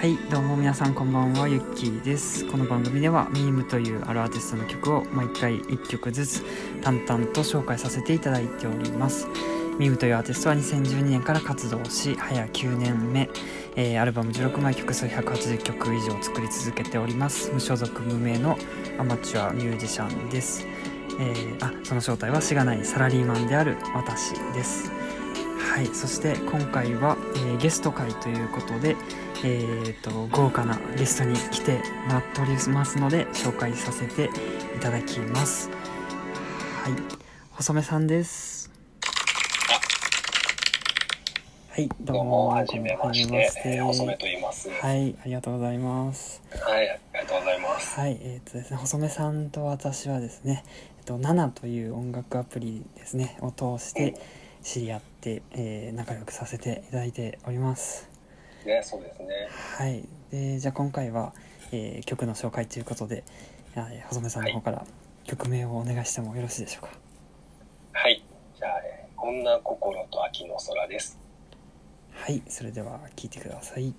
はいどうも皆さんこんばんはゆっきーです。この番組ではミームというあるアーティストの曲を毎回1曲ずつ淡々と紹介させていただいております。ミームというアーティストは2012年から活動し早9年目、えー、アルバム16枚曲数180曲以上作り続けております。無所属無名のアマチュアミュージシャンです。えー、あその正体はしがないサラリーマンである私です。はいそして今回は、えー、ゲスト会ということで、えーと、豪華なゲストに来てもらっておりますので紹介させていただきます。はい。細めさんです。はいどうも。はじめまして。細めと言います。はいありがとうございます。はいありがとうございます。はいえっ、ー、とですね細めさんと私はですねえっ、ー、と7という音楽アプリですねを通して知り合って、えー、仲良くさせていただいておりますねそうですね。はい。でじゃあ今回は、えー、曲の紹介ということで細めさんの方から曲名をお願いしてもよろしいでしょうか？はい。じゃあ、えー「女心と秋の空」です。はい。それでは聴いてください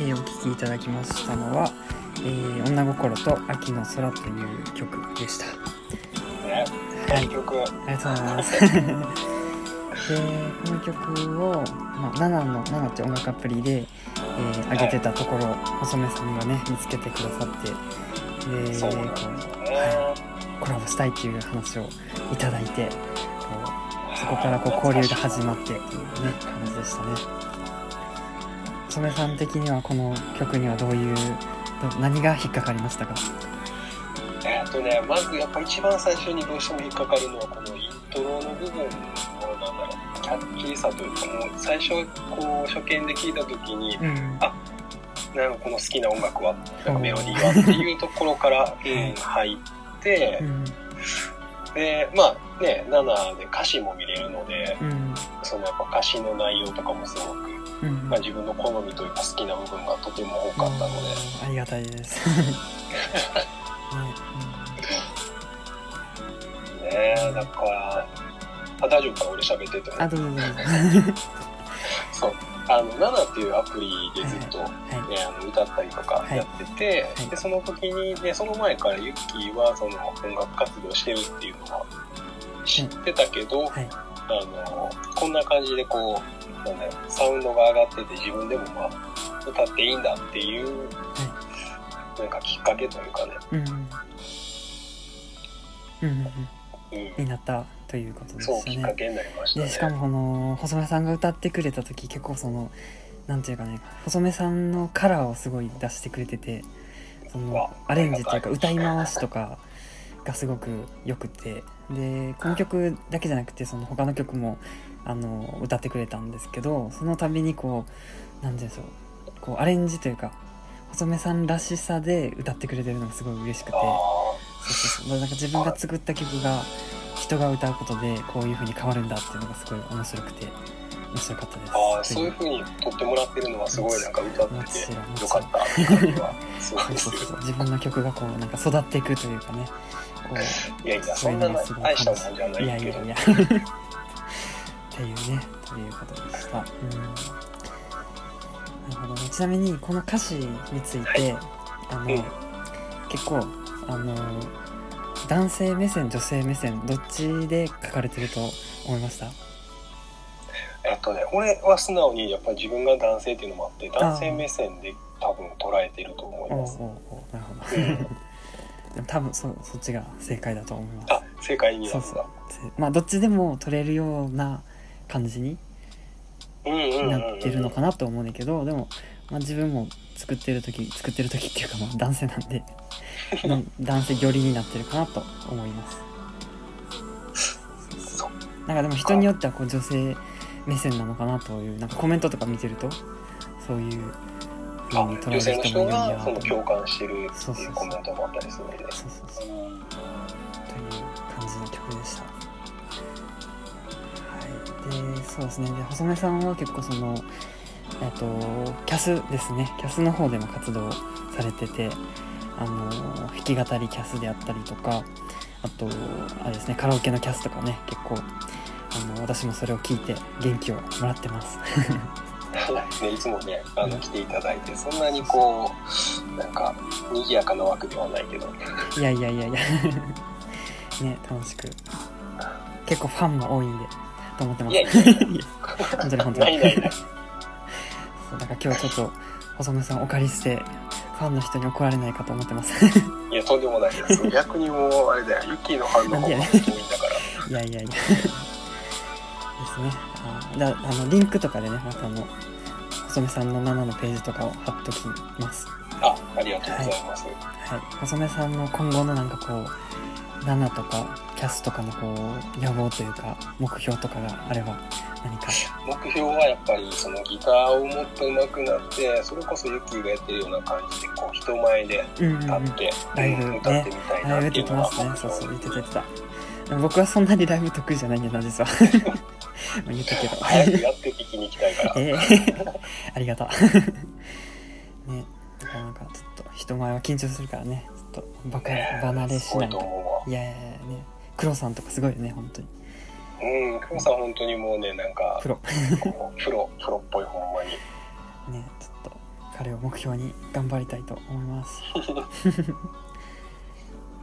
えーお聴きいただきましたのは「えー女心と秋の空」という曲でした。ね、はいいい曲。ありがとうございます。で、この曲を、まあ、ナナの、ナナって音楽アプリで、えー上げてたところ、細目さんがね、見つけてくださって、で、そうなんこでね。うコラボしたいっていう話をいただいて、こうそこからこう交流が始まってっていうね、感じでしたね。細目さん的にはこの曲にはどういう、ど何が引っかかりましたか？えっとね、まずやっぱ一番最初にどうしても引っかかるのはこのイントロの部分のなんだろうキャッチーさというかもう最初こう初見で聞いた時にうん。あなんかこの好きな音楽は？なんかメロディーは？っていうところから、うんい入ってうん。でまあね7で歌詞も見れるのでうん。そのやっぱ歌詞の内容とかもすごく、うん。まあ、自分の好みというか好きな部分がとても多かったので。ありがたいです。ねだからあ大丈夫か俺喋っててもうん、あ、どうぞどうぞ。そうあの7っていうアプリでずっと、ねはあの歌ったりとかやってて、はいでその時に、ね、その前からユッキーはその音楽活動してるっていうのは知ってたけど、い。はい。あのこんな感じでこうなんだろうサウンドが上がってて自分でもまあ歌っていいんだっていう、なんかきっかけというかね、うん。うんうんになったということでそうしたね。したね。で、しかもこの、細目さんが歌ってくれた時、結構その、なんていうかね、細目さんのカラーをすごい出してくれてて、そのわ、アレンジというか、歌い回しとかがすごく良くて、で、この曲だけじゃなくて、その他の曲も、あの、歌ってくれたんですけど、その度にこう、何て言うんでしょう、こう、アレンジというか、細目さんらしさで歌ってくれてるのがすごい嬉しくて、そうそうそう。なんか自分が作った曲が人が歌うことでこういう風に変わるんだっていうのがすごい面白くて。面白かったです。ーあーそういう風に撮ってもらってるのはすごいなんか歌ってもてよかったって感じはすごいそうですよそうそう。自分の曲がこうなんか育っていくというかね。こういやいやそんないうのがすごい大したもんじゃないいやいけどやいや。っていうねということでした。うん。なるほどね。ちなみにこの歌詞について、あの、うん。結構あの男性目線女性目線どっちで書かれてると思いました？えっとね俺は素直にやっぱり自分が男性っていうのもあって男性目線で多分捉えてると思いおうおうますおうなるほど、うん。でも多分そそっちが正解だと思います。あ正解になそうそう。まあどっちでも取れるような感じになってるのかなと思うんだけどでも、まあ、自分も作ってる時作ってる時っていうかまあ男性なんで の男性寄りになってるかなと思います。そうなんかでも人によってはこう女性目線なのかなというなんかコメントとか見てるとそういう風あに捉える人もいるんやがそのと共感してるっていうコメントもあったりするんで。そうそうそう。うんという感じの曲でした。はい、でそうですね。で細目さんは結構そのえっとキャスですね。キャスの方でも活動されててあの弾き語りキャスであったりとかあとあれですね。カラオケのキャスとかね結構あの私もそれを聞いて元気をもらってます。ね、いつもねあの来ていただいてそんなにこうなんか賑やかな枠ではないけど。いやいやいやいや。ね楽しく。結構ファンも多いんでと思ってます。いやいやいや。本当に本当に。ない そうだから今日ちょっと細野さんお借りしてファンの人に怒られないかと思ってます。いやとんでもないです。逆にもうあれだよユッキーのファンの方が多いんだから。いやいやいやですね。あだあのリンクとかでねまたあの細目さんの7のページとかを貼っときます。あありがとうございます、はい。細目さんの今後のなんかこう7とかキャスとかのこう野望というか目標とかがあれば何か。目標はやっぱりそのギターをもっと上手くなってそれこそユッキーがやってるような感じでこう人前で立って、ライブうん歌ってみたいライブって言ってます。ねそうそう言ってた。言ってた僕はそんなにライブ得意じゃないんだな実は。ま あ言ったけど。早くやって聞きに行きたいから。えー、ありがとう。ねなかなかちょっと人前は緊張するからね。ちょっとバカ離れしないいといやいやいやね黒さんとかすごいよね本当に。うん久保さん本当にもうねなんかプロ。プロプロっぽいほんまに。ねちょっと彼を目標に頑張りたいと思います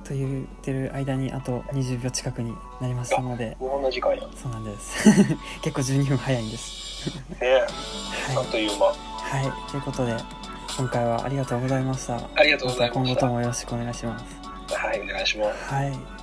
と言ってる間にあと20秒近くになりましたので。同じ間や。ねそうなんです。結構12分早いんです。え、はあっという間。い、はい、ということで今回はありがとうございました。ありがとうございました。今後ともよろしくお願いします。はい、お願いします。はい